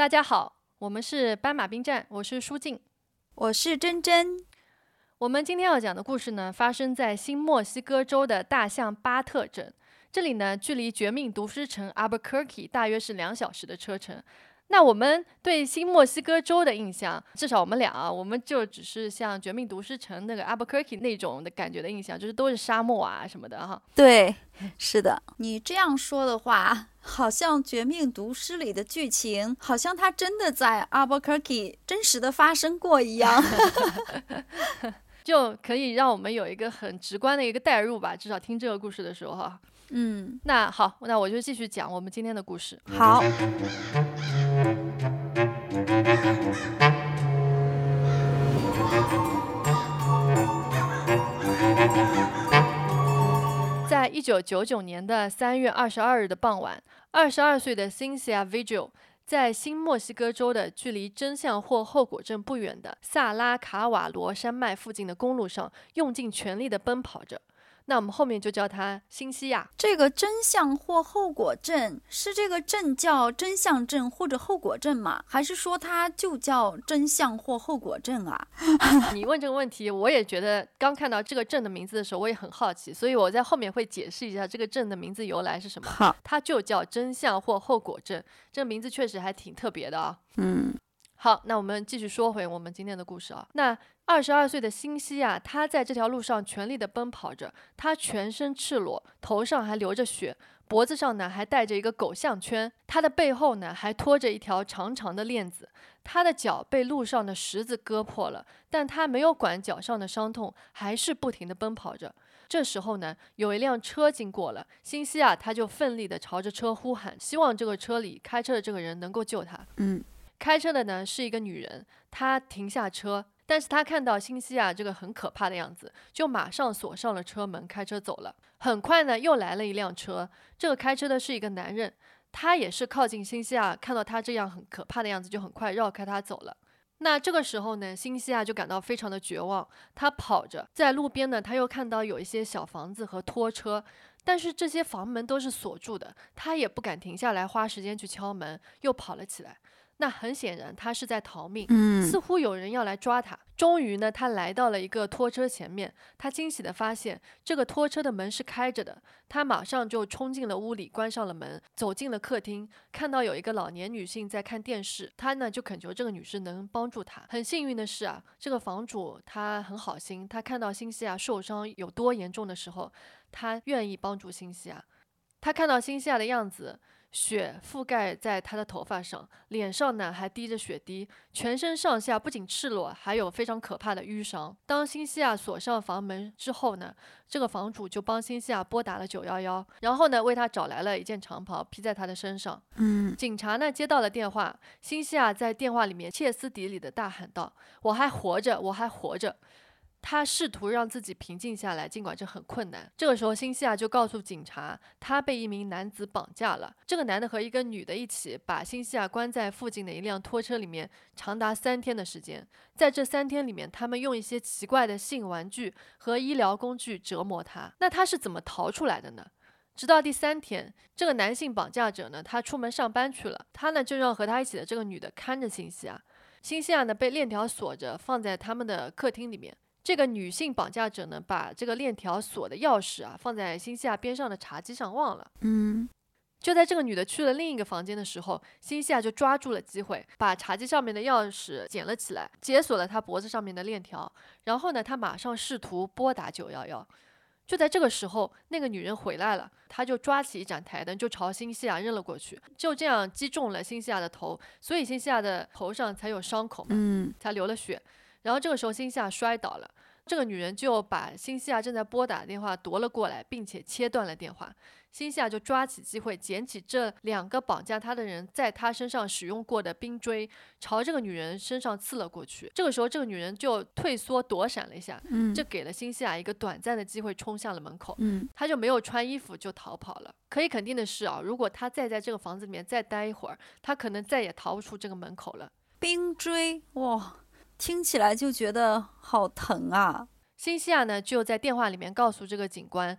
大家好，我们是斑马兵站，我是舒静，我是珍珍。我们今天要讲的故事呢，发生在新墨西哥州的大象巴特镇。这里呢，距离绝命毒师城 Albuquerque 大约是两小时的车程。那我们对新墨西哥州的印象，至少我们俩啊，我们就只是像绝命毒师城那个 Albuquerque 那种的感觉的印象，就是都是沙漠啊什么的哈。对，是的。你这样说的话，好像绝命毒师里的剧情，好像它真的在 Albuquerque 真实的发生过一样，就可以让我们有一个很直观的一个代入吧。至少听这个故事的时候哈。嗯，那好，那我就继续讲我们今天的故事。好。在一九九九年的三月二十二日的傍晚，二十二岁的 Cynthia Vigil 在新墨西哥州的距离真相或后果镇不远的萨拉卡瓦罗山脉附近的公路上，用尽全力地奔跑着。那我们后面就叫它新西亚。这个真相或后果证是这个证叫真相证或者后果证吗？还是说它就叫真相或后果证啊？你问这个问题，我也觉得刚看到这个证的名字的时候，我也很好奇，所以我在后面会解释一下这个证的名字由来是什么。好，它就叫真相或后果证，这个名字确实还挺特别的啊。嗯。好，那我们继续说回我们今天的故事啊。那二十二岁的新西亚，他在这条路上全力的奔跑着，他全身赤裸，头上还流着血，脖子上呢还戴着一个狗项圈，他的背后呢还拖着一条长长的链子，他的脚被路上的石子割破了，但他没有管脚上的伤痛，还是不停的奔跑着。这时候呢，有一辆车经过了，新西亚他就奋力的朝着车呼喊，希望这个车里开车的这个人能够救他。嗯。开车的呢是一个女人，她停下车，但是她看到新西亚这个很可怕的样子，就马上锁上了车门，开车走了。很快呢，又来了一辆车，这个开车的是一个男人，他也是靠近新西亚，看到他这样很可怕的样子，就很快绕开他走了。那这个时候呢，新西亚就感到非常的绝望，他跑着在路边呢，他又看到有一些小房子和拖车，但是这些房门都是锁住的，他也不敢停下来花时间去敲门，又跑了起来。那很显然，他是在逃命，似乎有人要来抓他。终于呢，他来到了一个拖车前面，他惊喜地发现这个拖车的门是开着的。他马上就冲进了屋里，关上了门，走进了客厅，看到有一个老年女性在看电视。他呢就恳求这个女士能帮助他。很幸运的是啊，这个房主他很好心，他看到新西亚受伤有多严重的时候，他愿意帮助新西亚。他看到新西亚的样子。血覆盖在他的头发上，脸上呢还滴着血滴，全身上下不仅赤裸，还有非常可怕的淤伤。当新西亚锁上房门之后呢，这个房主就帮新西亚拨打了九幺幺，然后呢为他找来了一件长袍披在他的身上。嗯，警察呢接到了电话，新西亚在电话里面歇斯底里的大喊道：“我还活着，我还活着。”他试图让自己平静下来，尽管这很困难。这个时候，新西亚就告诉警察，他被一名男子绑架了。这个男的和一个女的一起把新西亚关在附近的一辆拖车里面，长达三天的时间。在这三天里面，他们用一些奇怪的性玩具和医疗工具折磨他。那他是怎么逃出来的呢？直到第三天，这个男性绑架者呢，他出门上班去了，他呢就让和他一起的这个女的看着新西亚。新西亚呢被链条锁着，放在他们的客厅里面。这个女性绑架者呢，把这个链条锁的钥匙啊放在新西亚边上的茶几上忘了。嗯，就在这个女的去了另一个房间的时候，新西亚就抓住了机会，把茶几上面的钥匙捡了起来，解锁了她脖子上面的链条。然后呢，她马上试图拨打九幺幺。就在这个时候，那个女人回来了，她就抓起一盏台灯就朝新西亚扔了过去，就这样击中了新西亚的头，所以新西亚的头上才有伤口嘛，嗯，才流了血。然后这个时候，新西亚摔倒了，这个女人就把新西亚正在拨打的电话夺了过来，并且切断了电话。新西亚就抓起机会，捡起这两个绑架她的人在她身上使用过的冰锥，朝这个女人身上刺了过去。这个时候，这个女人就退缩躲闪了一下，嗯，这给了新西亚一个短暂的机会，冲向了门口。嗯，他就没有穿衣服就逃跑了。可以肯定的是啊，如果她再在这个房子里面再待一会儿，她可能再也逃不出这个门口了。冰锥，哇！听起来就觉得好疼啊！新西亚呢就在电话里面告诉这个警官，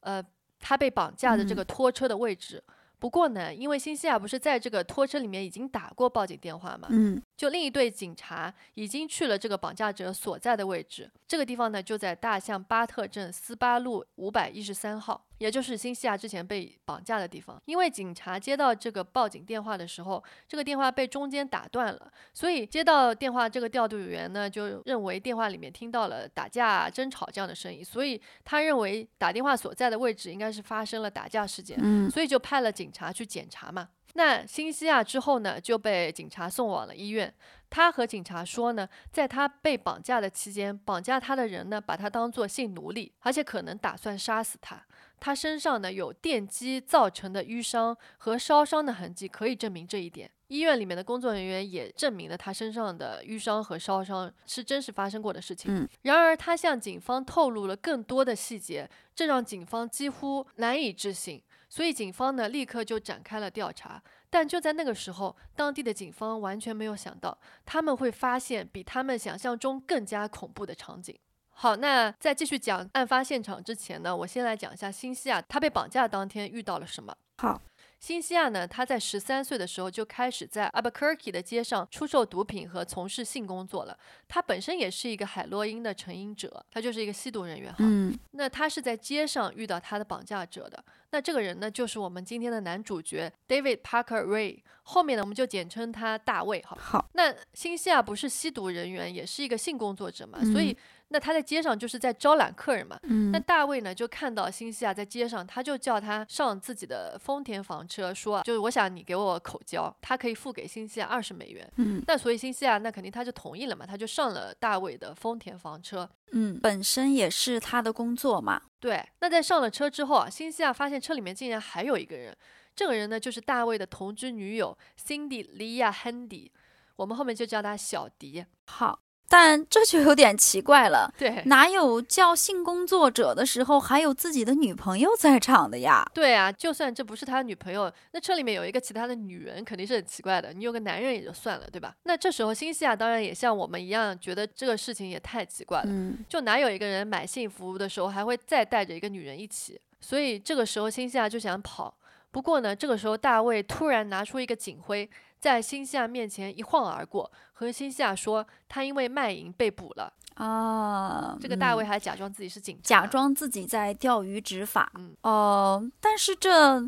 呃，他被绑架的这个拖车的位置。不过呢，因为新西亚不是在这个拖车里面已经打过报警电话嘛，嗯就另一队警察已经去了这个绑架者所在的位置。这个地方呢，就在大象巴特镇斯巴路五百一十三号，也就是新西亚之前被绑架的地方。因为警察接到这个报警电话的时候，这个电话被中间打断了，所以接到电话这个调度员呢，就认为电话里面听到了打架、争吵这样的声音，所以他认为打电话所在的位置应该是发生了打架事件。嗯所以就派了警察去检查嘛。那新西亚之后呢，就被警察送往了医院。他和警察说呢，在他被绑架的期间，绑架他的人呢，把他当作性奴隶，而且可能打算杀死他。他身上呢有电击造成的淤伤和烧伤的痕迹，可以证明这一点。医院里面的工作人员也证明了他身上的淤伤和烧伤是真实发生过的事情。嗯然而，他向警方透露了更多的细节，这让警方几乎难以置信。所以警方呢立刻就展开了调查，但就在那个时候，当地的警方完全没有想到，他们会发现比他们想象中更加恐怖的场景。好，那在继续讲案发现场之前呢，我先来讲一下新西亚他被绑架当天遇到了什么。好，新西亚呢，他在十三岁的时候就开始在 Albuquerque 的街上出售毒品和从事性工作了。他本身也是一个海洛因的成瘾者，他就是一个吸毒人员哈。嗯那他是在街上遇到他的绑架者的。那这个人呢，就是我们今天的男主角 David Parker Ray。后面呢，我们就简称他大卫哈。好，那新西亚不是吸毒人员，也是一个性工作者嘛，嗯所以那他在街上就是在招揽客人嘛。嗯那嗯大卫呢，就看到新西亚在街上，他就叫他上自己的丰田房车，说就是我想你给我口交，他可以付给新西亚二十美元。嗯那所以新西亚那肯定他就同意了嘛，他就上了大卫的丰田房车。嗯，本身也是他的工作嘛。对，那在上了车之后啊，新西亚发现车里面竟然还有一个人，这个人呢就是大卫的同居女友 Cindy 莉亚 Handy，我们后面就叫她小迪。好，但这就有点奇怪了，对，哪有叫性工作者的时候还有自己的女朋友在场的呀？对啊，就算这不是他女朋友，那车里面有一个其他的女人，肯定是很奇怪的。你有个男人也就算了，对吧？那这时候新西亚当然也像我们一样，觉得这个事情也太奇怪了。嗯就哪有一个人买性服务的时候还会再带着一个女人一起？所以这个时候新西亚就想跑。不过呢，这个时候大卫突然拿出一个警徽，在新西亚面前一晃而过，和新西亚说他因为卖淫被捕了。啊，这个大卫嗯还假装自己是警察，假装自己在钓鱼执法。嗯哦，但是这，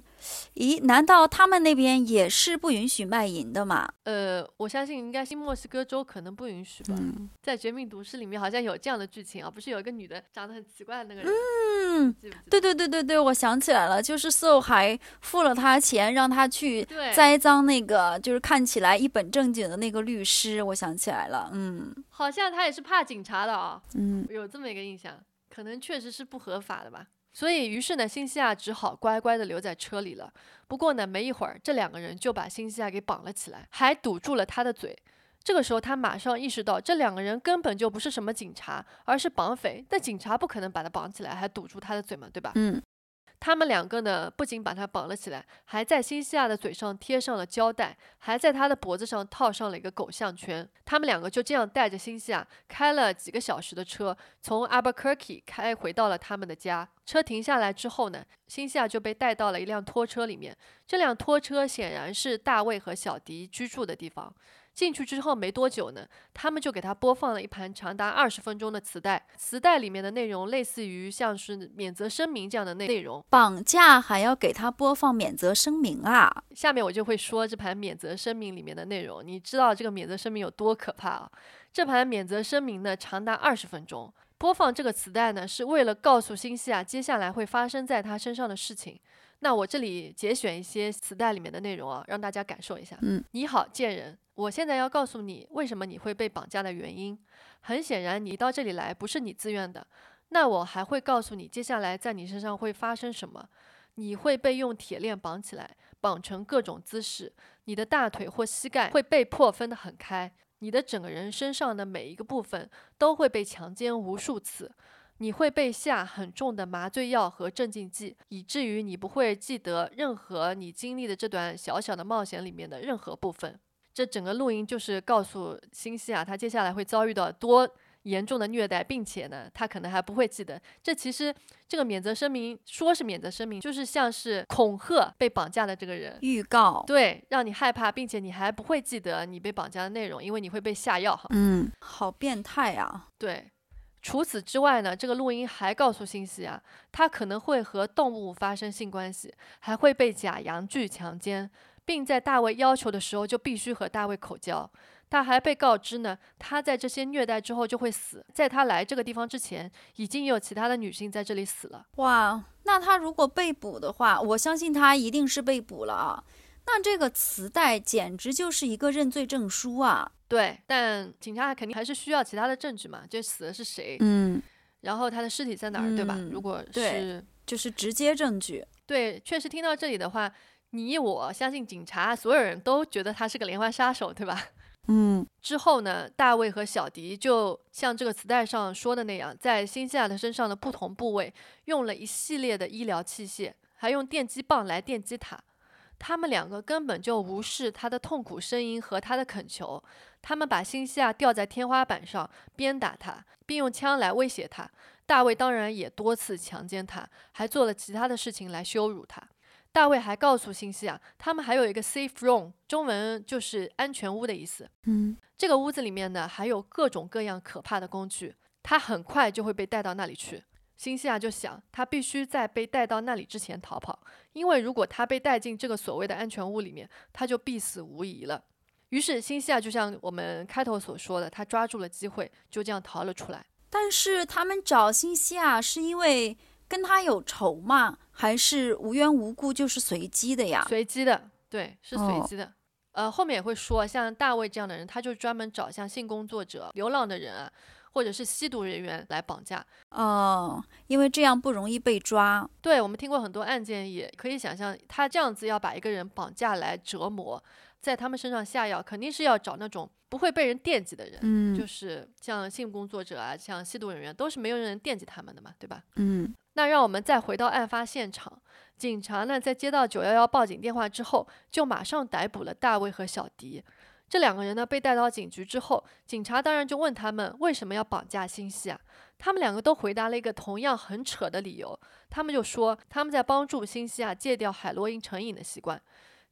咦，难道他们那边也是不允许卖淫的吗？呃，我相信应该新墨西哥州可能不允许吧。嗯在《绝命毒师》里面好像有这样的剧情啊，不是有一个女的长得很奇怪的那个人，嗯？对对对对对，我想起来了，就是 So 还付了他钱，让他去，栽赃那个，就是看起来一本正经的那个律师。我想起来了，嗯好像他也是怕警察的啊、嗯有这么一个印象，可能确实是不合法的吧。所以，于是呢，新西亚只好乖乖的留在车里了。不过呢，没一会儿，这两个人就把新西亚给绑了起来，还堵住了他的嘴。这个时候，他马上意识到，这两个人根本就不是什么警察，而是绑匪。但警察不可能把他绑起来，还堵住他的嘴嘛，对吧？嗯他们两个呢，不仅把他绑了起来，还在新西亚的嘴上贴上了胶带，还在他的脖子上套上了一个狗项圈。他们两个就这样带着新西亚开了几个小时的车，从 Albuquerque 开回到了他们的家。车停下来之后呢，新西亚就被带到了一辆拖车里面。这辆拖车显然是大卫和小迪居住的地方。进去之后没多久呢，他们就给他播放了一盘长达二十分钟的磁带，磁带里面的内容类似于像是免责声明这样的内内容。绑架还要给他播放免责声明啊？下面我就会说这盘免责声明里面的内容，你知道这个免责声明有多可怕啊？这盘免责声明呢长达二十分钟，播放这个磁带呢是为了告诉新西亚接下来会发生在他身上的事情。那我这里节选一些磁带里面的内容啊，让大家感受一下。嗯，你好，贱人，我现在要告诉你为什么你会被绑架的原因。很显然，你到这里来不是你自愿的。那我还会告诉你接下来在你身上会发生什么。你会被用铁链绑起来，绑成各种姿势，你的大腿或膝盖会被迫分得很开，你的整个人身上的每一个部分都会被强奸无数次。你会被下很重的麻醉药和镇静剂，以至于你不会记得任何你经历的这段小小的冒险里面的任何部分。这整个录音就是告诉新西亚，他接下来会遭遇到多严重的虐待，并且呢，他可能还不会记得。这其实这个免责声明说是免责声明，就是像是恐吓被绑架的这个人，预告，对，让你害怕，并且你还不会记得你被绑架的内容，因为你会被下药哈。嗯，好变态啊！对。除此之外呢，这个录音还告诉信息啊，他可能会和动物发生性关系，还会被假阳具强奸，并在大卫要求的时候就必须和大卫口交。他还被告知呢，他在这些虐待之后就会死，在他来这个地方之前，已经有其他的女性在这里死了。哇，那他如果被捕的话，我相信他一定是被捕了啊。那这个磁带简直就是一个认罪证书啊！对，但警察肯定还是需要其他的证据嘛，就死的是谁，嗯，然后他的尸体在哪儿，对吧？如果是就是直接证据，对，确实听到这里的话，你我相信警察所有人都觉得他是个连环杀手，对吧？嗯，之后呢，大卫和小迪就像这个磁带上说的那样，在新西亚的身上的不同部位用了一系列的医疗器械，还用电击棒来电击他。他们两个根本就无视他的痛苦声音和他的恳求，他们把辛西亚吊在天花板上鞭打他，并用枪来威胁他。大卫当然也多次强奸他，还做了其他的事情来羞辱他。大卫还告诉辛西亚，他们还有一个 safe room，中文就是安全屋的意思。嗯，这个屋子里面呢还有各种各样可怕的工具，他很快就会被带到那里去。辛西亚就想，他必须在被带到那里之前逃跑，因为如果他被带进这个所谓的安全屋里面，他就必死无疑了。于是，辛西亚就像我们开头所说的，他抓住了机会，就这样逃了出来。但是，他们找辛西亚是因为跟他有仇吗？还是无缘无故就是随机的呀？随机的，对，是随机的。呃，后面也会说，像大卫这样的人，他就专门找像性工作者、流浪的人啊。或者是吸毒人员来绑架哦，因为这样不容易被抓。对我们听过很多案件，也可以想象，他这样子要把一个人绑架来折磨，在他们身上下药，肯定是要找那种不会被人惦记的人。嗯，就是像性工作者啊，像吸毒人员，都是没有人惦记他们的嘛，对吧？嗯，那让我们再回到案发现场，警察呢在接到九幺幺报警电话之后，就马上逮捕了大卫和小迪。这两个人呢被带到警局之后，警察当然就问他们为什么要绑架新西啊？他们两个都回答了一个同样很扯的理由，他们就说他们在帮助新西亚戒掉海洛因成瘾的习惯。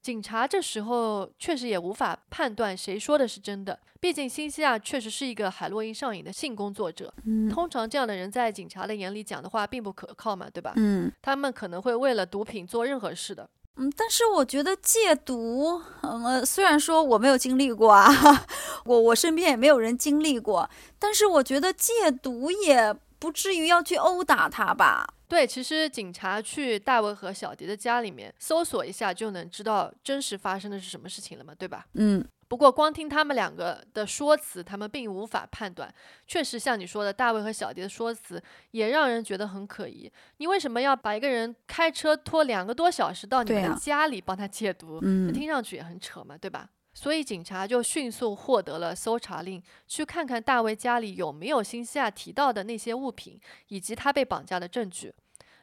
警察这时候确实也无法判断谁说的是真的，毕竟新西亚确实是一个海洛因上瘾的性工作者。嗯，通常这样的人在警察的眼里讲的话并不可靠嘛，对吧？嗯，他们可能会为了毒品做任何事的。嗯，但是我觉得戒毒，嗯，虽然说我没有经历过啊，我我身边也没有人经历过，但是我觉得戒毒也不至于要去殴打他吧？对，其实警察去大卫和小迪的家里面搜索一下，就能知道真实发生的是什么事情了嘛，对吧？嗯。不过，光听他们两个的说辞，他们并无法判断。确实，像你说的，大卫和小蝶的说辞也让人觉得很可疑。你为什么要把一个人开车拖两个多小时到你们的家里帮他戒毒？嗯，听上去也很扯嘛，对吧？所以警察就迅速获得了搜查令，去看看大卫家里有没有新西亚提到的那些物品，以及他被绑架的证据。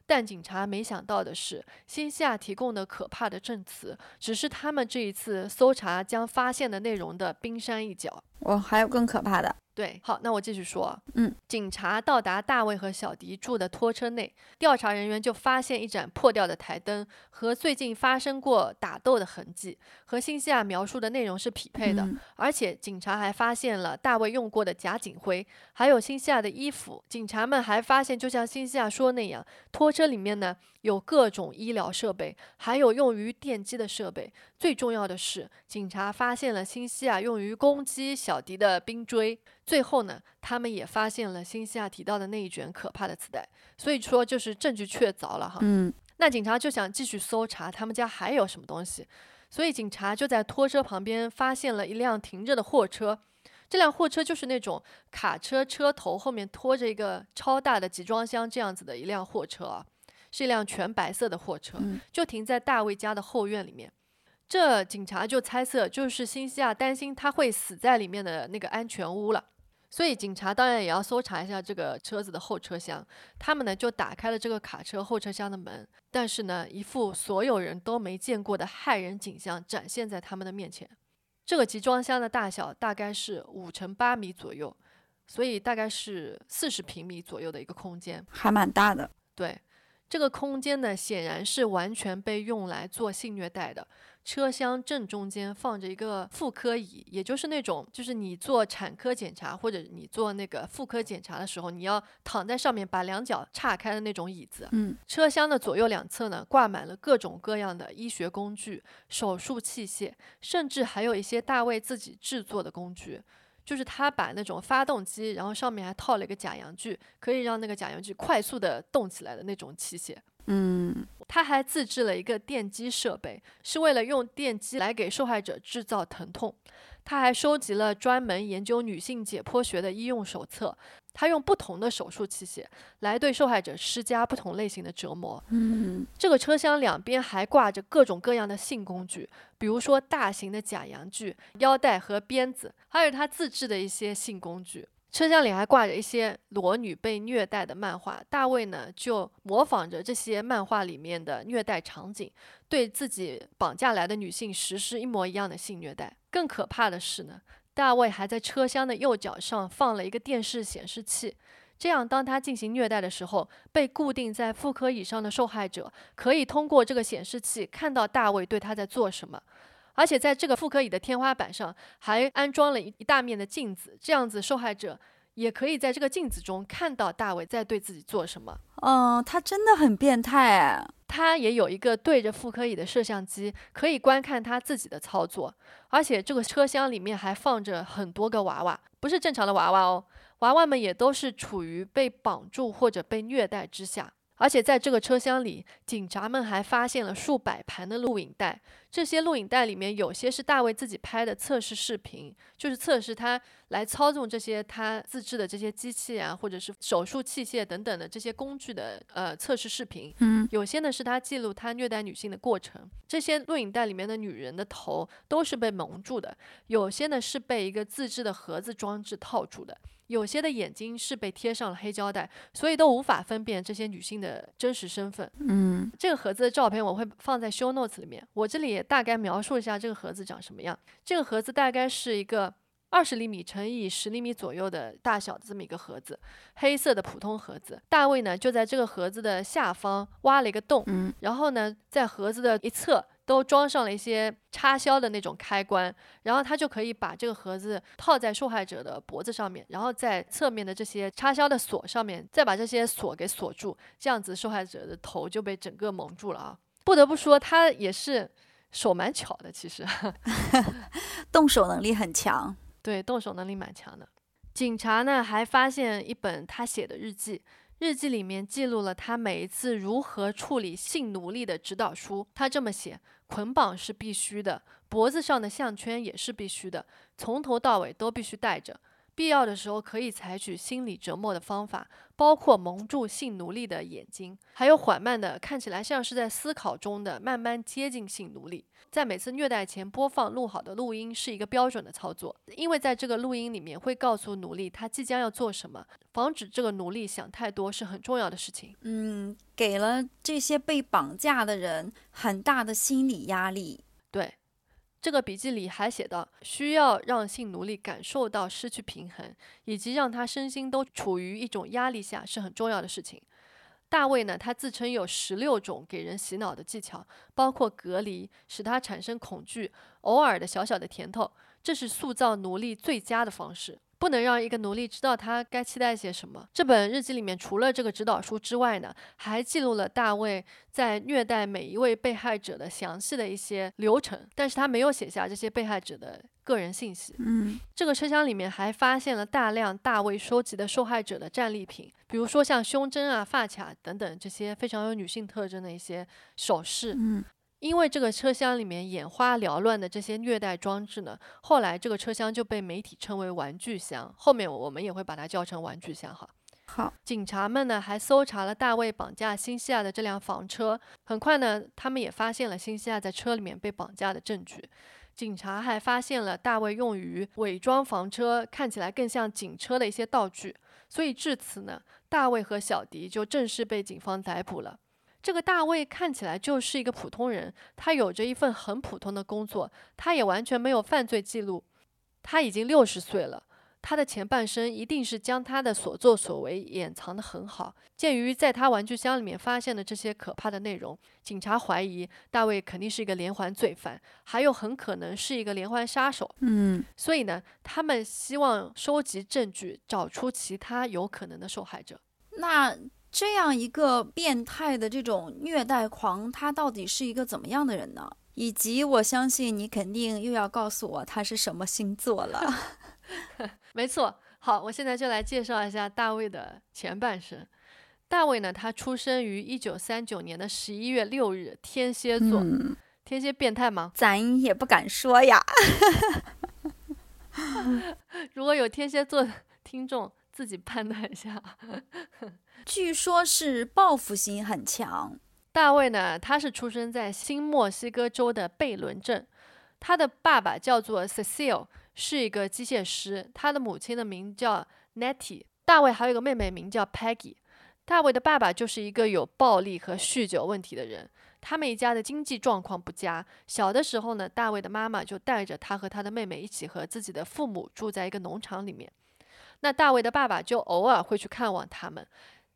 但警察没想到的是，新西亚提供的可怕的证词，只是他们这一次搜查将发现的内容的冰山一角。我还有更可怕的。对，好，那我继续说。嗯，警察到达大卫和小迪住的拖车内，调查人员就发现一盏破掉的台灯和最近发生过打斗的痕迹，和新西亚描述的内容是匹配的。而且，警察还发现了大卫用过的假警徽，还有新西亚的衣服。警察们还发现，就像新西亚说那样，拖车里面呢有各种医疗设备，还有用于电击的设备。最重要的是，警察发现了新西亚用于攻击小迪的冰锥。最后呢，他们也发现了新西亚提到的那一卷可怕的磁带，所以说就是证据确凿了哈。嗯，那警察就想继续搜查他们家还有什么东西，所以警察就在拖车旁边发现了一辆停着的货车，这辆货车就是那种卡车车头后面拖着一个超大的集装箱这样子的一辆货车啊，是一辆全白色的货车，就停在大卫家的后院里面。这警察就猜测就是新西亚担心他会死在里面的那个安全屋了。所以警察当然也要搜查一下这个车子的后车厢，他们呢就打开了这个卡车后车厢的门，但是呢，一副所有人都没见过的骇人景象展现在他们的面前。这个集装箱的大小大概是五乘八米左右，所以大概是四十平米左右的一个空间。还蛮大的。对，这个空间呢，显然是完全被用来做性虐待的。车厢正中间放着一个妇科椅，也就是那种，就是你做产科检查或者你做那个妇科检查的时候，你要躺在上面把两脚岔开的那种椅子。嗯，车厢的左右两侧呢，挂满了各种各样的医学工具、手术器械，甚至还有一些大卫自己制作的工具。就是他把那种发动机，然后上面还套了一个假阳具，可以让那个假阳具快速的动起来的那种器械。嗯，他还自制了一个电击设备，是为了用电击来给受害者制造疼痛。他还收集了专门研究女性解剖学的医用手册。他用不同的手术器械来对受害者施加不同类型的折磨。嗯，这个车厢两边还挂着各种各样的性工具，比如说大型的假阳具、腰带和鞭子，还有他自制的一些性工具。车厢里还挂着一些裸女被虐待的漫画，大卫呢就模仿着这些漫画里面的虐待场景，对自己绑架来的女性实施一模一样的性虐待。更可怕的是呢，大卫还在车厢的右脚上放了一个电视显示器，这样当他进行虐待的时候，被固定在妇科椅上的受害者可以通过这个显示器看到大卫对他在做什么。而且在这个妇科椅的天花板上还安装了一一大面的镜子，这样子受害者也可以在这个镜子中看到大卫在对自己做什么。嗯，他真的很变态哎。他也有一个对着妇科椅的摄像机，可以观看他自己的操作。而且这个车厢里面还放着很多个娃娃，不是正常的娃娃哦，娃娃们也都是处于被绑住或者被虐待之下。而且在这个车厢里，警察们还发现了数百盘的录影带。这些录影带里面有些是大卫自己拍的测试视频，就是测试他来操纵这些他自制的这些机器啊，或者是手术器械等等的这些工具的呃测试视频。嗯，有些呢是他记录他虐待女性的过程。这些录影带里面的女人的头都是被蒙住的，有些呢是被一个自制的盒子装置套住的。有些的眼睛是被贴上了黑胶带，所以都无法分辨这些女性的真实身份。嗯，这个盒子的照片我会放在 show notes 里面。我这里也大概描述一下这个盒子长什么样。这个盒子大概是一个二十厘米乘以十厘米左右的大小的这么一个盒子，黑色的普通盒子。大卫呢就在这个盒子的下方挖了一个洞，嗯，然后呢在盒子的一侧。都装上了一些插销的那种开关，然后他就可以把这个盒子套在受害者的脖子上面，然后在侧面的这些插销的锁上面再把这些锁给锁住，这样子受害者的头就被整个蒙住了啊！不得不说，他也是手蛮巧的，其实 动手能力很强，对，动手能力蛮强的。警察呢还发现一本他写的日记。日记里面记录了他每一次如何处理性奴隶的指导书。他这么写：捆绑是必须的，脖子上的项圈也是必须的，从头到尾都必须带着。必要的时候可以采取心理折磨的方法，包括蒙住性奴隶的眼睛，还有缓慢的、看起来像是在思考中的慢慢接近性奴隶。在每次虐待前播放录好的录音是一个标准的操作，因为在这个录音里面会告诉奴隶他即将要做什么，防止这个奴隶想太多是很重要的事情。嗯，给了这些被绑架的人很大的心理压力。对。这个笔记里还写到，需要让性奴隶感受到失去平衡，以及让他身心都处于一种压力下是很重要的事情。大卫呢，他自称有十六种给人洗脑的技巧，包括隔离，使他产生恐惧，偶尔的小小的甜头，这是塑造奴隶最佳的方式。不能让一个奴隶知道他该期待些什么。这本日记里面除了这个指导书之外呢，还记录了大卫在虐待每一位被害者的详细的一些流程，但是他没有写下这些被害者的个人信息。嗯，这个车厢里面还发现了大量大卫收集的受害者的战利品，比如说像胸针啊、发卡等等这些非常有女性特征的一些首饰。嗯。因为这个车厢里面眼花缭乱的这些虐待装置呢，后来这个车厢就被媒体称为“玩具箱”。后面我们也会把它叫成“玩具箱”哈。好，警察们呢还搜查了大卫绑架新西亚的这辆房车，很快呢，他们也发现了新西亚在车里面被绑架的证据。警察还发现了大卫用于伪装房车看起来更像警车的一些道具，所以至此呢，大卫和小迪就正式被警方逮捕了。这个大卫看起来就是一个普通人，他有着一份很普通的工作，他也完全没有犯罪记录。他已经六十岁了，他的前半生一定是将他的所作所为掩藏得很好。鉴于在他玩具箱里面发现的这些可怕的内容，警察怀疑大卫肯定是一个连环罪犯，还有很可能是一个连环杀手。嗯，所以呢，他们希望收集证据，找出其他有可能的受害者。那这样一个变态的这种虐待狂，他到底是一个怎么样的人呢？以及我相信你肯定又要告诉我他是什么星座了。没错，好，我现在就来介绍一下大卫的前半生。大卫呢，他出生于一九三九年的十一月六日，天蝎座。嗯，天蝎变态吗？咱也不敢说呀。如果有天蝎座的听众，自己判断一下。据说是报复心很强。大卫呢，他是出生在新墨西哥州的贝伦镇，他的爸爸叫做 Cecil，是一个机械师，他的母亲的名叫 Nettie。大卫还有一个妹妹名叫 Peggy。大卫的爸爸就是一个有暴力和酗酒问题的人，他们一家的经济状况不佳。小的时候呢，大卫的妈妈就带着他和他的妹妹一起和自己的父母住在一个农场里面。那大卫的爸爸就偶尔会去看望他们。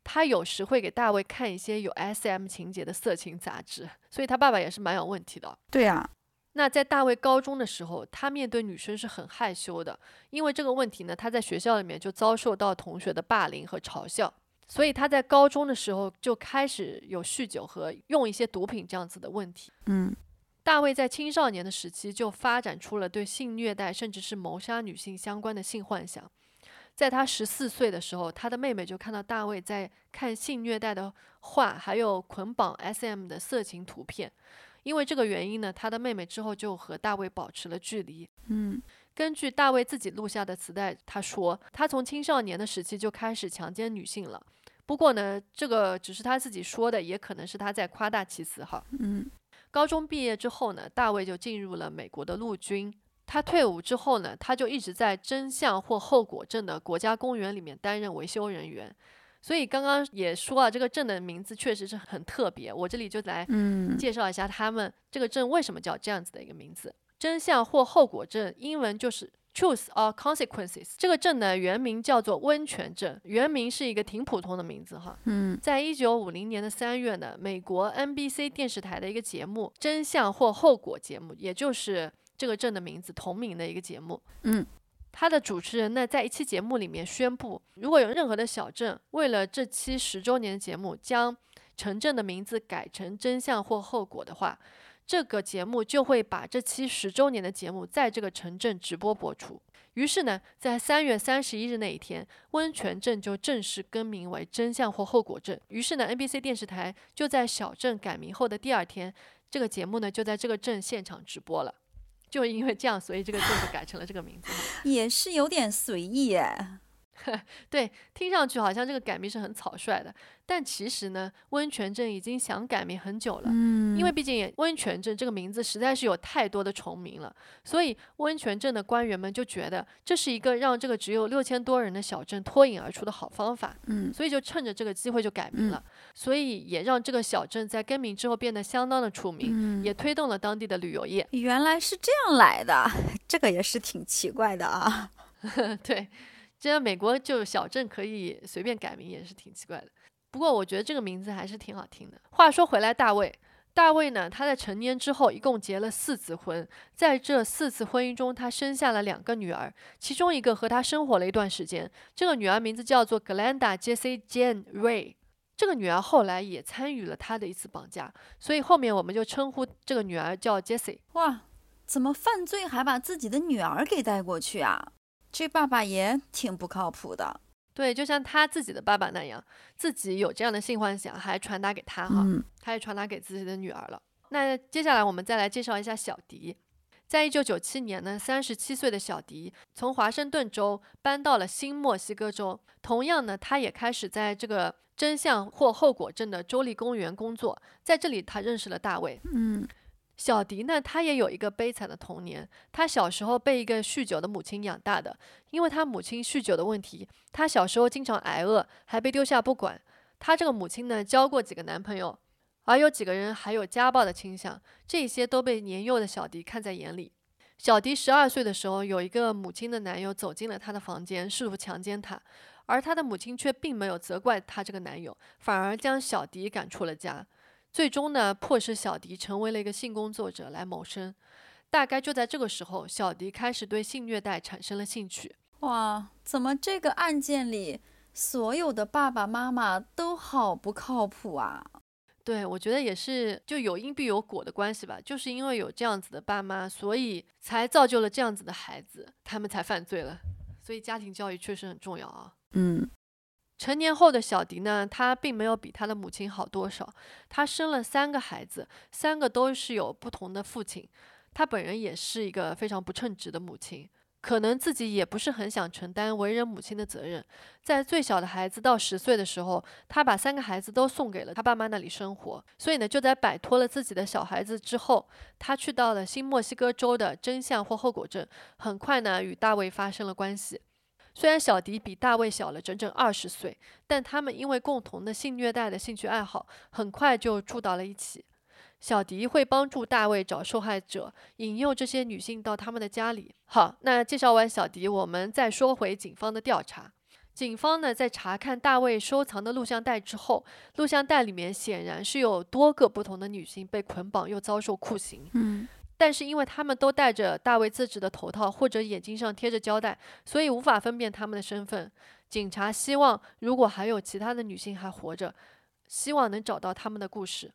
他有时会给大卫看一些有 S.M 情节的色情杂志，所以他爸爸也是蛮有问题的。对呀，那在大卫高中的时候，他面对女生是很害羞的，因为这个问题呢，他在学校里面就遭受到同学的霸凌和嘲笑，所以他在高中的时候就开始有酗酒和用一些毒品这样子的问题。嗯，大卫在青少年的时期就发展出了对性虐待甚至是谋杀女性相关的性幻想。在他十四岁的时候，他的妹妹就看到大卫在看性虐待的画，还有捆绑 S.M 的色情图片。因为这个原因呢，他的妹妹之后就和大卫保持了距离。嗯，根据大卫自己录下的磁带，他说他从青少年的时期就开始强奸女性了。不过呢，这个只是他自己说的，也可能是他在夸大其词哈。嗯，高中毕业之后呢，大卫就进入了美国的陆军。他退伍之后呢，他就一直在真相或后果镇的国家公园里面担任维修人员。所以刚刚也说了，这个镇的名字确实是很特别。我这里就来介绍一下他们这个镇为什么叫这样子的一个名字——真相或后果镇，英文就是 Truth or Consequences。这个镇呢原名叫做温泉镇，原名是一个挺普通的名字哈。嗯，在一九五零年的三月呢，美国 NBC 电视台的一个节目《真相或后果》节目，也就是。这个镇的名字同名的一个节目，嗯，他的主持人呢，在一期节目里面宣布，如果有任何的小镇为了这期十周年的节目将城镇的名字改成真相或后果的话，这个节目就会把这期十周年的节目在这个城镇直播播出。于是呢，在三月三十一日那一天，温泉镇就正式更名为真相或后果镇。于是呢，NBC 电视台就在小镇改名后的第二天，这个节目呢就在这个镇现场直播了。就因为这样，所以这个镇就改成了这个名字。也是有点随意哎。对，听上去好像这个改名是很草率的。但其实呢，温泉镇已经想改名很久了，嗯，因为毕竟温泉镇这个名字实在是有太多的重名了，所以温泉镇的官员们就觉得这是一个让这个只有六千多人的小镇脱颖而出的好方法，嗯，所以就趁着这个机会就改名了，所以也让这个小镇在更名之后变得相当的出名，也推动了当地的旅游业。原来是这样来的，这个也是挺奇怪的啊。对，既然美国就小镇可以随便改名，也是挺奇怪的。不过我觉得这个名字还是挺好听的。话说回来，大卫，大卫呢，他在成年之后一共结了四次婚，在这四次婚姻中，他生下了两个女儿，其中一个和他生活了一段时间。这个女儿名字叫做 Glenda Jesse Jane Ray。这个女儿后来也参与了他的一次绑架，所以后面我们就称呼这个女儿叫 Jesse。哇，怎么犯罪还把自己的女儿给带过去啊？这爸爸也挺不靠谱的。对，就像他自己的爸爸那样，自己有这样的性幻想，还传达给他哈，他也传达给自己的女儿了。那接下来我们再来介绍一下小迪。在一九九七年呢，三十七岁的小迪从华盛顿州搬到了新墨西哥州，同样呢，他也开始在这个真相或后果镇的州立公园工作，在这里他认识了大卫。嗯。小迪呢，他也有一个悲惨的童年。他小时候被一个酗酒的母亲养大的，因为他母亲酗酒的问题，他小时候经常挨饿，还被丢下不管。他这个母亲呢，交过几个男朋友，而有几个人还有家暴的倾向，这些都被年幼的小迪看在眼里。小迪十二岁的时候，有一个母亲的男友走进了她的房间，试图强奸她，而她的母亲却并没有责怪她这个男友，反而将小迪赶出了家。最终呢，迫使小迪成为了一个性工作者来谋生。大概就在这个时候，小迪开始对性虐待产生了兴趣。哇，怎么这个案件里所有的爸爸妈妈都好不靠谱啊？对，我觉得也是，就有因必有果的关系吧。就是因为有这样子的爸妈，所以才造就了这样子的孩子，他们才犯罪了。所以家庭教育确实很重要啊。嗯，成年后的小迪呢，他并没有比他的母亲好多少。他生了三个孩子，三个都是有不同的父亲。他本人也是一个非常不称职的母亲。可能自己也不是很想承担为人母亲的责任，在最小的孩子到十岁的时候，他把三个孩子都送给了他爸妈那里生活。所以呢，就在摆脱了自己的小孩子之后，他去到了新墨西哥州的真相或后果镇，很快呢与大卫发生了关系。虽然小迪比大卫小了整整二十岁，但他们因为共同的性虐待的兴趣爱好，很快就住到了一起。小迪会帮助大卫找受害者，引诱这些女性到他们的家里。好，那介绍完小迪，我们再说回警方的调查。警方呢，在查看大卫收藏的录像带之后，录像带里面显然是有多个不同的女性被捆绑又遭受酷刑。嗯，但是因为他们都戴着大卫自制的头套，或者眼睛上贴着胶带，所以无法分辨他们的身份。警察希望，如果还有其他的女性还活着，希望能找到他们的故事。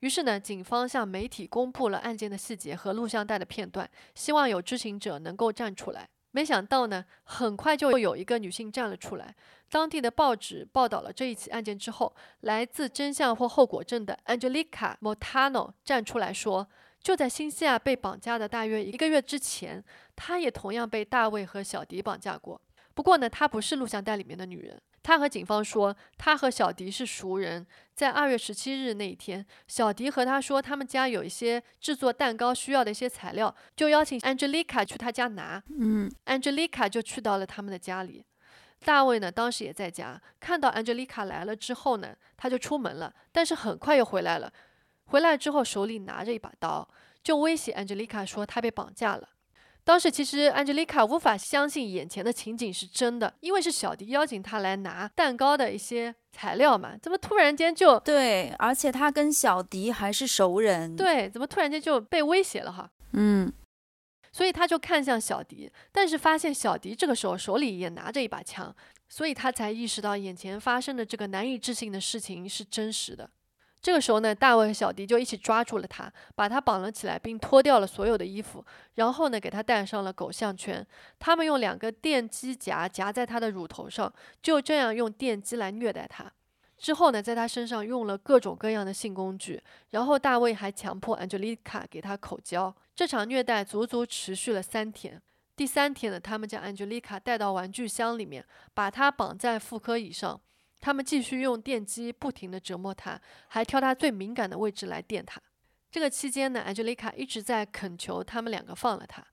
于是呢，警方向媒体公布了案件的细节和录像带的片段，希望有知情者能够站出来。没想到呢，很快就有一个女性站了出来。当地的报纸报道了这一起案件之后，来自真相或后果镇的 Angelica Montano 站出来说，就在新西亚被绑架的大约一个月之前，她也同样被大卫和小迪绑架过。不过呢，她不是录像带里面的女人。她和警方说，他和小迪是熟人。在二月十七日那一天，小迪和她说，他们家有一些制作蛋糕需要的一些材料，就邀请 Angelica 去他家拿。嗯，Angelica 就去到了他们的家里。大卫呢，当时也在家，看到 Angelica 来了之后呢，他就出门了，但是很快又回来了。回来之后，手里拿着一把刀，就威胁 Angelica 说他被绑架了。当时其实安吉丽卡无法相信眼前的情景是真的，因为是小迪邀请她来拿蛋糕的一些材料嘛，怎么突然间就对，而且他跟小迪还是熟人，对，怎么突然间就被威胁了哈？嗯，所以他就看向小迪，但是发现小迪这个时候手里也拿着一把枪，所以他才意识到眼前发生的这个难以置信的事情是真实的。这个时候呢，大卫和小迪就一起抓住了他，把他绑了起来，并脱掉了所有的衣服，然后呢，给他戴上了狗项圈。他们用两个电击夹夹在他的乳头上，就这样用电击来虐待他。之后呢，在他身上用了各种各样的性工具，然后大卫还强迫安吉丽卡给他口交。这场虐待足足持续了三天。第三天呢，他们将安吉丽卡带到玩具箱里面，把她绑在妇科椅上。他们继续用电击不停地折磨他，还挑他最敏感的位置来电他。这个期间呢，，Angelica 一直在恳求他们两个放了他。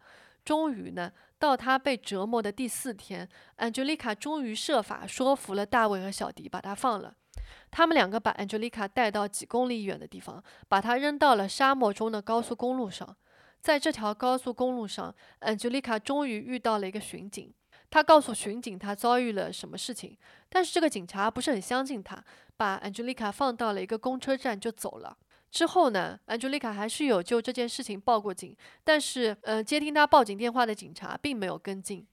终于呢，到他被折磨的第四天，，Angelica 终于设法说服了大卫和小迪把他放了。他们两个把 Angelica 带到几公里远的地方，把他扔到了沙漠中的高速公路上。在这条高速公路上，，Angelica 终于遇到了一个巡警。他告诉巡警他遭遇了什么事情，但是这个警察不是很相信他，把 Angelica 放到了一个公车站就走了。之后呢，Angelica 还是有就这件事情报过警，但是呃，接听他报警电话的警察并没有跟进。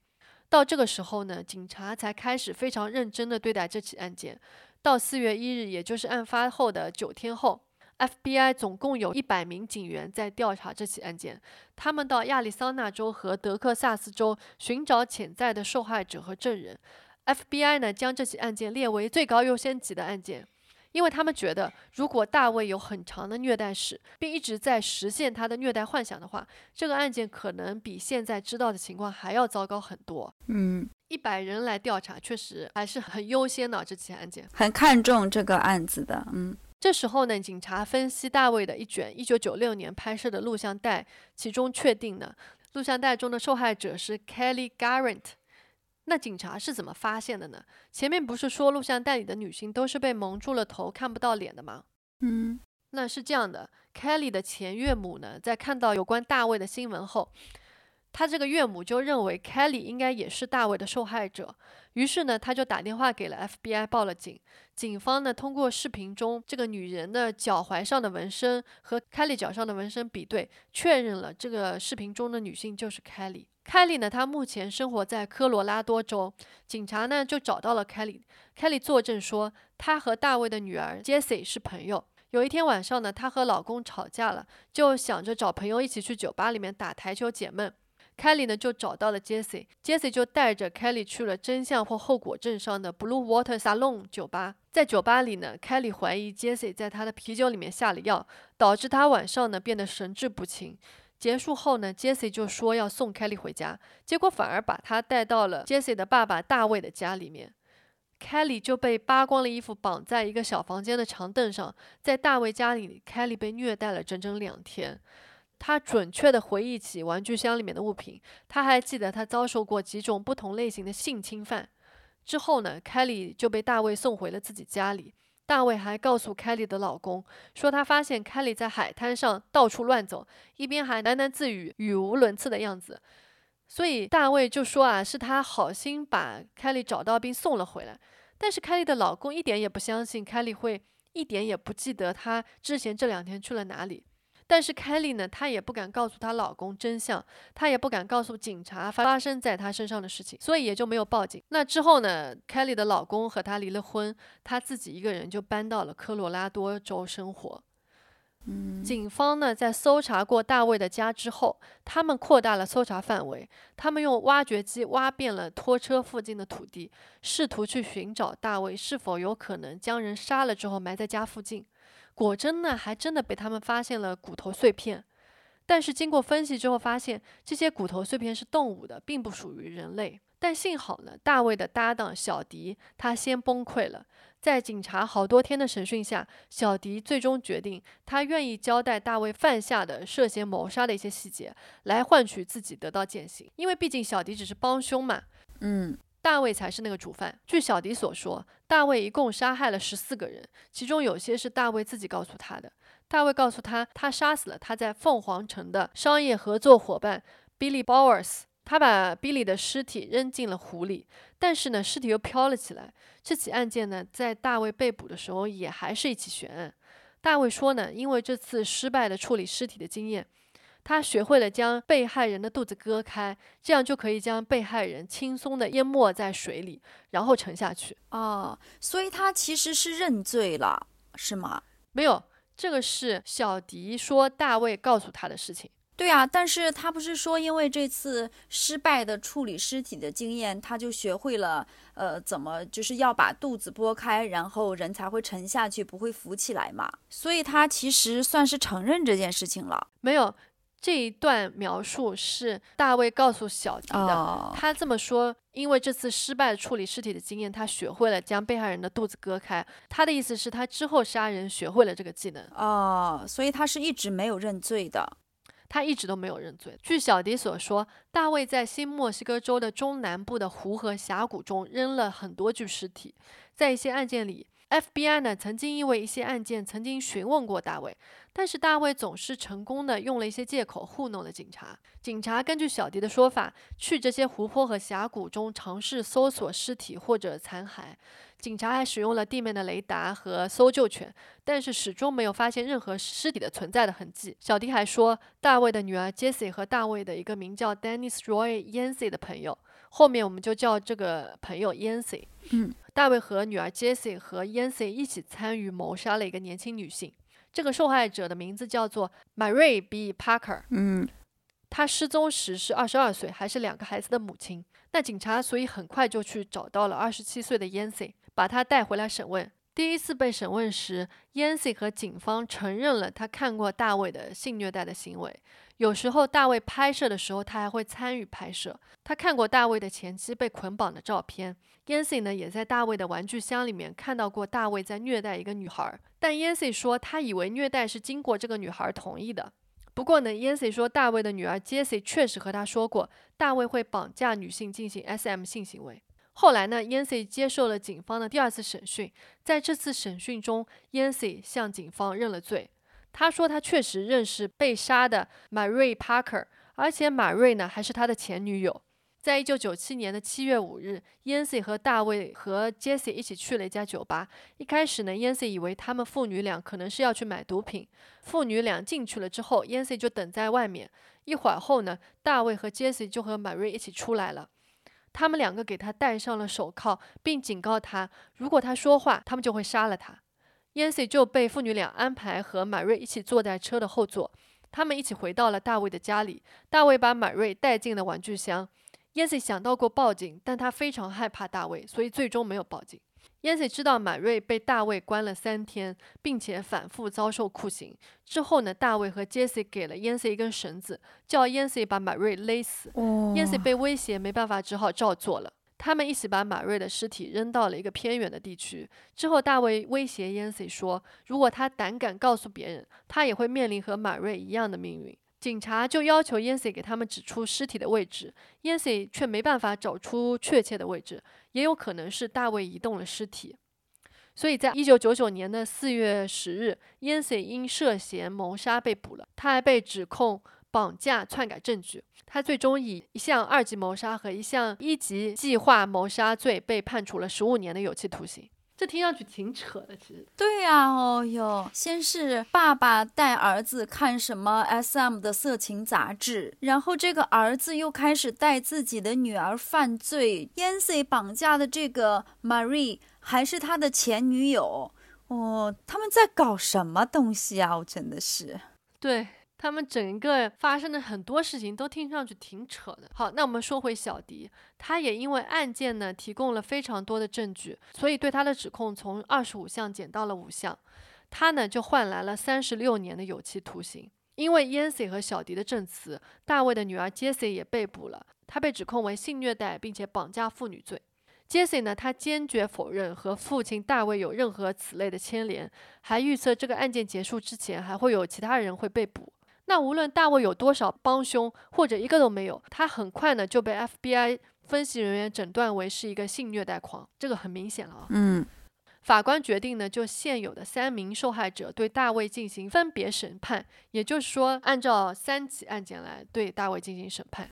到这个时候呢，警察才开始非常认真的对待这起案件。到四月一日，也就是案发后的九天后。FBI 总共有一百名警员在调查这起案件，他们到亚利桑那州和德克萨斯州寻找潜在的受害者和证人。FBI 呢将这起案件列为最高优先级的案件，因为他们觉得，如果大卫有很长的虐待史，并一直在实现他的虐待幻想的话，这个案件可能比现在知道的情况还要糟糕很多。嗯，一百人来调查，确实还是很优先的这起案件，很看重这个案子的。嗯。这时候呢，警察分析大卫的一卷1996年拍摄的录像带，其中确定呢，录像带中的受害者是 Kelly Garrett。那警察是怎么发现的呢？前面不是说录像带里的女性都是被蒙住了头，看不到脸的吗？嗯，那是这样的 Kelly 的前岳母呢，在看到有关大卫的新闻后，她这个岳母就认为 Kelly 应该也是大卫的受害者，于是呢，他就打电话给了 FBI 报了警。警方呢，通过视频中这个女人的脚踝上的纹身和 Kelly 脚上的纹身比对，确认了这个视频中的女性就是 Kelly。Kelly 呢，她目前生活在科罗拉多州。警察呢就找到了 Kelly。Kelly 作证说，她和大卫的女儿 Jessie 是朋友。有一天晚上呢，她和老公吵架了，就想着找朋友一起去酒吧里面打台球解闷。Kelly 呢就找到了 Jesse，Jesse 就带着 Kelly 去了真相或后果镇上的 Blue Water Salon 酒吧。在酒吧里呢，Kelly 怀疑 Jesse 在他的啤酒里面下了药，导致他晚上呢变得神志不清。结束后呢，Jesse 就说要送 Kelly 回家，结果反而把他带到了 Jesse 的爸爸大卫的家里面。Kelly 就被扒光了衣服，绑在一个小房间的长凳上，在大卫家里，Kelly 被虐待了整整两天。他准确地回忆起玩具箱里面的物品，他还记得他遭受过几种不同类型的性侵犯。之后呢凯莉就被大卫送回了自己家里。大卫还告诉凯莉的老公说，他发现凯莉在海滩上到处乱走，一边还喃喃自语、语无伦次的样子。所以大卫就说啊，是他好心把凯莉找到并送了回来。但是凯莉的老公一点也不相信凯莉会，一点也不记得她之前这两天去了哪里。但是凯莉呢，她也不敢告诉她老公真相，她也不敢告诉警察发生在她身上的事情，所以也就没有报警。那之后呢，凯莉的老公和她离了婚，她自己一个人就搬到了科罗拉多州生活。嗯，警方呢在搜查过大卫的家之后，他们扩大了搜查范围，他们用挖掘机挖遍了拖车附近的土地，试图去寻找大卫是否有可能将人杀了之后埋在家附近。果真呢，还真的被他们发现了骨头碎片，但是经过分析之后，发现这些骨头碎片是动物的，并不属于人类。但幸好呢，大卫的搭档小迪他先崩溃了。在警察好多天的审讯下，小迪最终决定，他愿意交代大卫犯下的涉嫌谋杀的一些细节，来换取自己得到减刑。因为毕竟小迪只是帮凶嘛。嗯。大卫才是那个主犯。据小迪所说，大卫一共杀害了十四个人，其中有些是大卫自己告诉他的。大卫告诉他，他杀死了他在凤凰城的商业合作伙伴 Billy Bowers。他把 Billy 的尸体扔进了湖里，但是呢，尸体又飘了起来。这起案件呢，在大卫被捕的时候也还是一起悬案。大卫说呢，因为这次失败的处理尸体的经验。他学会了将被害人的肚子割开，这样就可以将被害人轻松地淹没在水里，然后沉下去。哦，所以他其实是认罪了，是吗？没有，这个是小迪说大卫告诉他的事情。对啊，但是他不是说因为这次失败的处理尸体的经验，他就学会了呃怎么就是要把肚子剥开，然后人才会沉下去，不会浮起来嘛？所以他其实算是承认这件事情了。没有。这一段描述是大卫告诉小迪的。他这么说，因为这次失败处理尸体的经验，他学会了将被害人的肚子割开。他的意思是他之后杀人学会了这个技能。哦，所以他是一直没有认罪的。他一直都没有认罪。据小迪所说，大卫在新墨西哥州的中南部的湖和峡谷中扔了很多具尸体。在一些案件里，FBI 呢曾经因为一些案件曾经询问过大卫。但是大卫总是成功的用了一些借口糊弄了警察。警察根据小迪的说法，去这些湖泊和峡谷中尝试搜索尸体或者残骸。警察还使用了地面的雷达和搜救犬，但是始终没有发现任何尸体的存在的痕迹。小迪还说，大卫的女儿 Jessie 和大卫的一个名叫 Dennis Roy Yancey 的朋友，后面我们就叫这个朋友 Yancey。嗯，大卫和女儿 Jessie 和 Yancey 一起参与谋杀了一个年轻女性。这个受害者的名字叫做 Mary B. Parker。嗯，她失踪时是二十二岁，还是两个孩子的母亲。那警察所以很快就去找到了二十七岁的 Yancy，把她带回来审问。第一次被审问时，Yancy 和警方承认了他看过大卫的性虐待的行为。有时候大卫拍摄的时候，他还会参与拍摄。他看过大卫的前妻被捆绑的照片。Yancy 呢，也在大卫的玩具箱里面看到过大卫在虐待一个女孩。但 Yancy 说，他以为虐待是经过这个女孩同意的。不过呢，Yancy 说，大卫的女儿 Jessie 确实和他说过，大卫会绑架女性进行 SM 性行为。后来呢，Yancy 接受了警方的第二次审讯。在这次审讯中，Yancy 向警方认了罪。他说他确实认识被杀的马瑞·帕克，而且马瑞呢还是他的前女友。在一九九七年的七月五日，Yancy 和大卫和 Jesse 一起去了一家酒吧。一开始呢，Yancy 以为他们父女俩可能是要去买毒品。父女俩进去了之后，Yancy 就等在外面。一会儿后呢，大卫和 Jesse 就和马瑞一起出来了。他们两个给他戴上了手铐，并警告他，如果他说话，他们就会杀了他。Yancy 就被父女俩安排和马瑞一起坐在车的后座。他们一起回到了大卫的家里。大卫把马瑞带进了玩具箱。Yancy 想到过报警，但他非常害怕大卫，所以最终没有报警。Yancy 知道马瑞被大卫关了三天，并且反复遭受酷刑。之后呢，大卫和 Jesse 给了 Yancy 一根绳子，叫 Yancy 把马瑞勒死。Yancy 被威胁，没办法，只好照做了。他们一起把马瑞的尸体扔到了一个偏远的地区。之后，大卫威胁 Yancy 说，如果他胆敢告诉别人，他也会面临和马瑞一样的命运。警察就要求 Yancy 给他们指出尸体的位置，Yancy 却没办法找出确切的位置，也有可能是大卫移动了尸体。所以在一九九九年的四月十日，Yancy 因涉嫌谋杀被捕了，他还被指控绑架、篡改证据。他最终以一项二级谋杀和一项一级计划谋杀罪被判处了十五年的有期徒刑。这听上去挺扯的，其实。对呀，哦哟，先是爸爸带儿子看什么 SM 的色情杂志，然后这个儿子又开始带自己的女儿犯罪。Yancy 绑架的这个 Marie 还是他的前女友。哦，他们在搞什么东西啊？我真的是。对。他们整个发生的很多事情都听上去挺扯的。好，那我们说回小迪，他也因为案件呢提供了非常多的证据，所以对他的指控从二十五项减到了五项，他呢就换来了三十六年的有期徒刑。因为 Yancy 和小迪的证词，大卫的女儿 Jessie 也被捕了，他被指控为性虐待并且绑架妇女罪。Jesse 呢，他坚决否认和父亲大卫有任何此类的牵连，还预测这个案件结束之前还会有其他人会被捕。那无论大卫有多少帮凶，或者一个都没有，他很快呢就被 FBI 分析人员诊断为是一个性虐待狂，这个很明显了啊。嗯，法官决定呢，就现有的三名受害者对大卫进行分别审判，也就是说，按照三起案件来对大卫进行审判。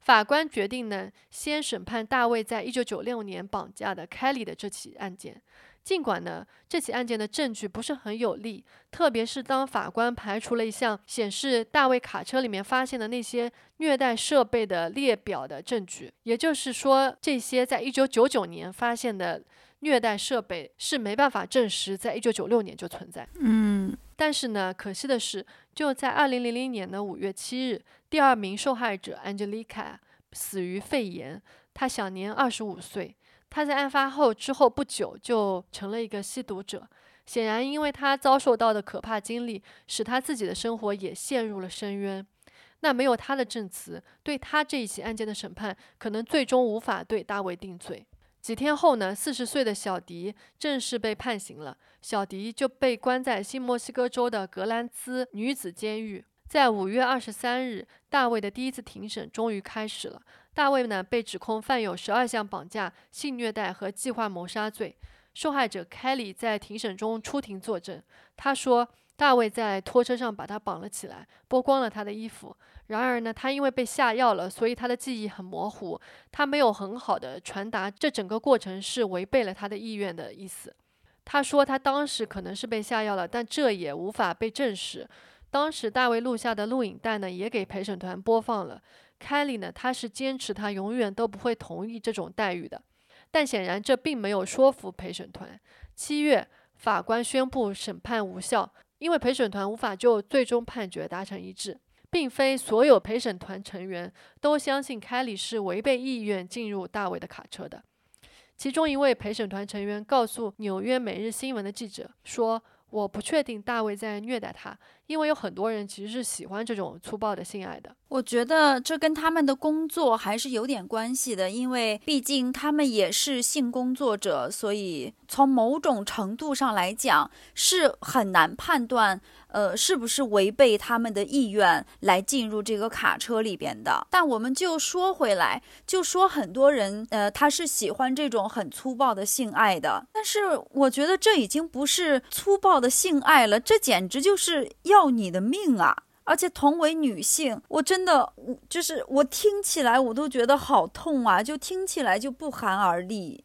法官决定呢，先审判大卫在一九九六年绑架的 Kelly 的这起案件。尽管呢，这起案件的证据不是很有力，特别是当法官排除了一项显示大卫卡车里面发现的那些虐待设备的列表的证据，也就是说，这些在一九九九年发现的虐待设备是没办法证实在一九九六年就存在。嗯，但是呢，可惜的是，就在二零零零年的五月七日，第二名受害者 Angelica 死于肺炎，她享年二十五岁。他在案发后之后不久就成了一个吸毒者，显然，因为他遭受到的可怕经历，使他自己的生活也陷入了深渊。那没有他的证词，对他这一起案件的审判，可能最终无法对大卫定罪。几天后呢，四十岁的小迪正式被判刑了，小迪就被关在新墨西哥州的格兰兹女子监狱。在五月二十三日，大卫的第一次庭审终于开始了。大卫呢被指控犯有十二项绑架、性虐待和计划谋杀罪。受害者凯里在庭审中出庭作证，他说大卫在拖车上把他绑了起来，剥光了他的衣服。然而呢，他因为被下药了，所以他的记忆很模糊，他没有很好的传达这整个过程是违背了他的意愿的意思。他说他当时可能是被下药了，但这也无法被证实。当时大卫录下的录影带呢，也给陪审团播放了。凯莉呢，他是坚持他永远都不会同意这种待遇的，但显然这并没有说服陪审团。七月，法官宣布审判无效，因为陪审团无法就最终判决达成一致。并非所有陪审团成员都相信凯莉是违背意愿进入大卫的卡车的。其中一位陪审团成员告诉纽约每日新闻的记者说：“我不确定大卫在虐待他。”因为有很多人其实是喜欢这种粗暴的性爱的，我觉得这跟他们的工作还是有点关系的，因为毕竟他们也是性工作者，所以从某种程度上来讲是很难判断，呃，是不是违背他们的意愿来进入这个卡车里边的。但我们就说回来，就说很多人，呃，他是喜欢这种很粗暴的性爱的，但是我觉得这已经不是粗暴的性爱了，这简直就是。要你的命啊！而且同为女性，我真的，就是我听起来我都觉得好痛啊，就听起来就不寒而栗。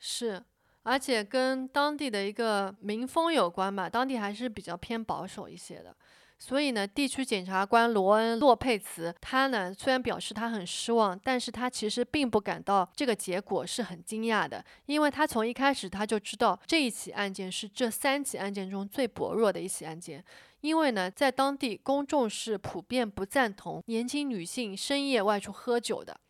是，而且跟当地的一个民风有关吧，当地还是比较偏保守一些的。所以呢，地区检察官罗恩·洛佩茨，他呢虽然表示他很失望，但是他其实并不感到这个结果是很惊讶的，因为他从一开始他就知道这一起案件是这三起案件中最薄弱的一起案件，因为呢，在当地公众是普遍不赞同年轻女性深夜外出喝酒的，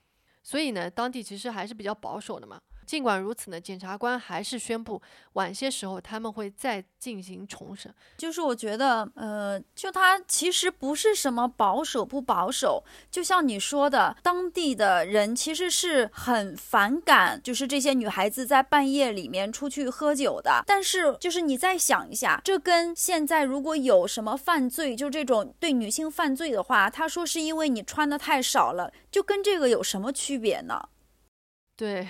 所以呢，当地其实还是比较保守的嘛。尽管如此呢，检察官还是宣布晚些时候他们会再进行重审。就是我觉得，呃，就他其实不是什么保守不保守，就像你说的，当地的人其实是很反感，就是这些女孩子在半夜里面出去喝酒的。但是，就是你再想一下，这跟现在如果有什么犯罪，就这种对女性犯罪的话，他说是因为你穿的太少了，就跟这个有什么区别呢？对。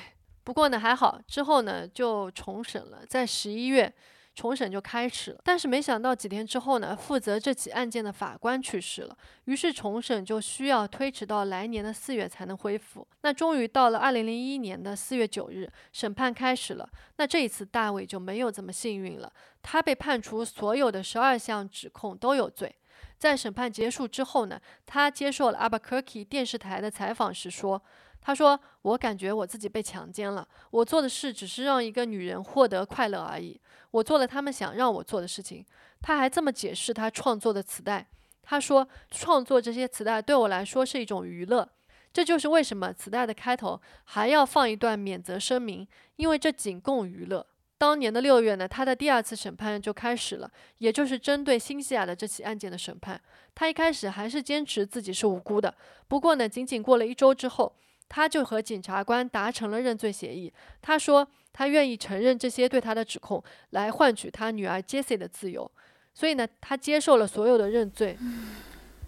不过呢，还好，之后呢就重审了，在十一月，重审就开始了。但是没想到几天之后呢，负责这起案件的法官去世了，于是重审就需要推迟到来年的四月才能恢复。那终于到了二零零一年的四月九日，审判开始了。那这一次大卫就没有这么幸运了，他被判处所有的十二项指控都有罪。在审判结束之后呢，他接受了 Albuquerque 电视台的采访时说。他说：“我感觉我自己被强奸了。我做的事只是让一个女人获得快乐而已。我做了他们想让我做的事情。”他还这么解释他创作的磁带。他说：“创作这些磁带对我来说是一种娱乐。这就是为什么磁带的开头还要放一段免责声明，因为这仅供娱乐。”当年的六月呢，他的第二次审判就开始了，也就是针对新西亚的这起案件的审判。他一开始还是坚持自己是无辜的。不过呢，仅仅过了一周之后。他就和检察官达成了认罪协议。他说他愿意承认这些对他的指控，来换取他女儿 Jessie 的自由。所以呢，他接受了所有的认罪。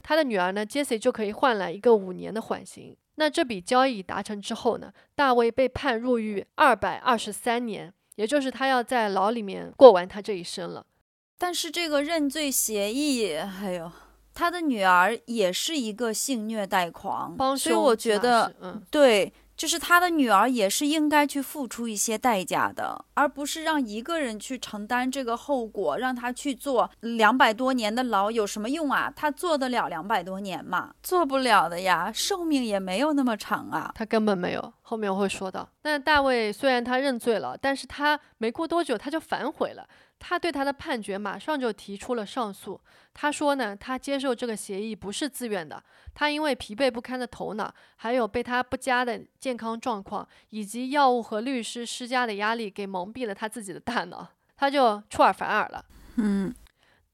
他的女儿呢，Jessie 就可以换来一个五年的缓刑。那这笔交易达成之后呢，大卫被判入狱二百二十三年，也就是他要在牢里面过完他这一生了。但是这个认罪协议，哎呦。他的女儿也是一个性虐待狂，所以我觉得，嗯，对，就是他的女儿也是应该去付出一些代价的，而不是让一个人去承担这个后果，让他去做两百多年的牢有什么用啊？他做得了两百多年吗？做不了的呀，寿命也没有那么长啊，他根本没有。后面我会说到。那大卫虽然他认罪了，但是他没过多久他就反悔了。他对他的判决马上就提出了上诉。他说呢，他接受这个协议不是自愿的。他因为疲惫不堪的头脑，还有被他不佳的健康状况以及药物和律师施加的压力给蒙蔽了他自己的大脑，他就出尔反尔了。嗯，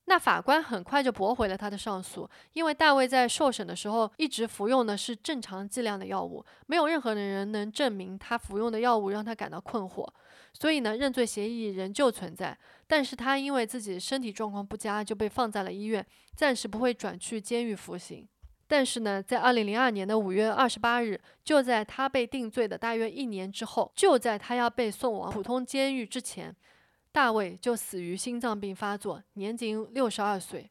那法官很快就驳回了他的上诉，因为大卫在受审的时候一直服用的是正常剂量的药物，没有任何的人能证明他服用的药物让他感到困惑。所以呢，认罪协议仍旧存在，但是他因为自己身体状况不佳，就被放在了医院，暂时不会转去监狱服刑。但是呢，在二零零二年的五月二十八日，就在他被定罪的大约一年之后，就在他要被送往普通监狱之前，大卫就死于心脏病发作，年仅六十二岁。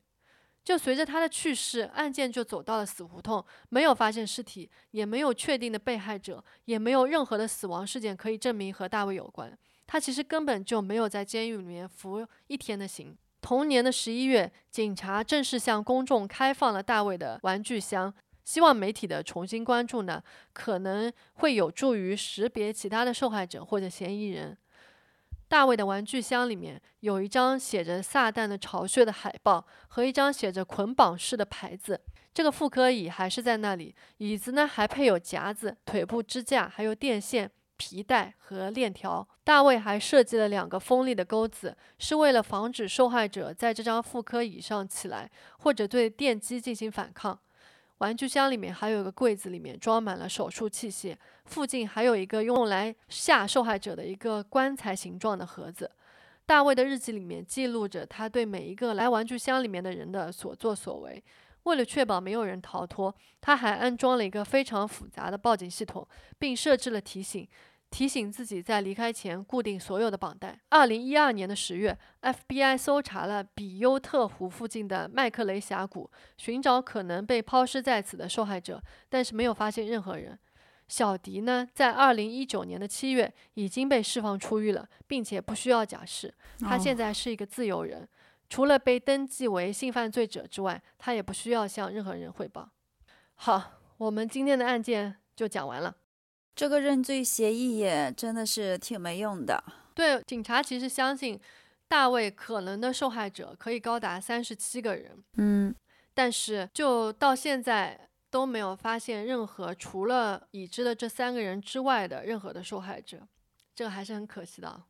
就随着他的去世，案件就走到了死胡同，没有发现尸体，也没有确定的被害者，也没有任何的死亡事件可以证明和大卫有关。他其实根本就没有在监狱里面服一天的刑。同年的十一月，警察正式向公众开放了大卫的玩具箱，希望媒体的重新关注呢，可能会有助于识别其他的受害者或者嫌疑人。大卫的玩具箱里面有一张写着“撒旦的巢穴”的海报和一张写着“捆绑式”的牌子。这个妇科椅还是在那里，椅子呢还配有夹子、腿部支架，还有电线。皮带和链条，大卫还设计了两个锋利的钩子，是为了防止受害者在这张妇科椅上起来，或者对电击进行反抗。玩具箱里面还有一个柜子，里面装满了手术器械，附近还有一个用来吓受害者的一个棺材形状的盒子。大卫的日记里面记录着他对每一个来玩具箱里面的人的所作所为。为了确保没有人逃脱，他还安装了一个非常复杂的报警系统，并设置了提醒。提醒自己在离开前固定所有的绑带。二零一二年的十月，FBI 搜查了比优特湖附近的麦克雷峡谷，寻找可能被抛尸在此的受害者，但是没有发现任何人。小迪呢，在二零一九年的七月已经被释放出狱了，并且不需要假释，他现在是一个自由人。除了被登记为性犯罪者之外，他也不需要向任何人汇报。好，我们今天的案件就讲完了。这个认罪协议也真的是挺没用的。对，警察其实相信大卫可能的受害者可以高达三十七个人。嗯，但是就到现在都没有发现任何除了已知的这三个人之外的任何的受害者，这个还是很可惜的。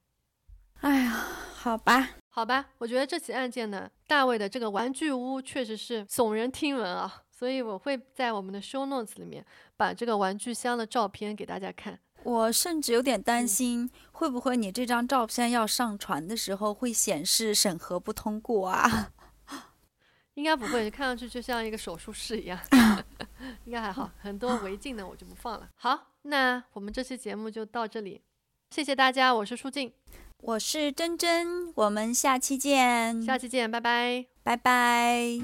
哎呀，好吧。好吧，我觉得这起案件呢，大卫的这个玩具屋确实是耸人听闻啊，所以我会在我们的 show notes 里面把这个玩具箱的照片给大家看。我甚至有点担心，会不会你这张照片要上传的时候会显示审核不通过啊？应该不会，看上去就像一个手术室一样，应该还好。很多违禁的我就不放了。好，那我们这期节目就到这里，谢谢大家，我是舒静。我是珍珍，我们下期见。下期见，拜拜，拜拜。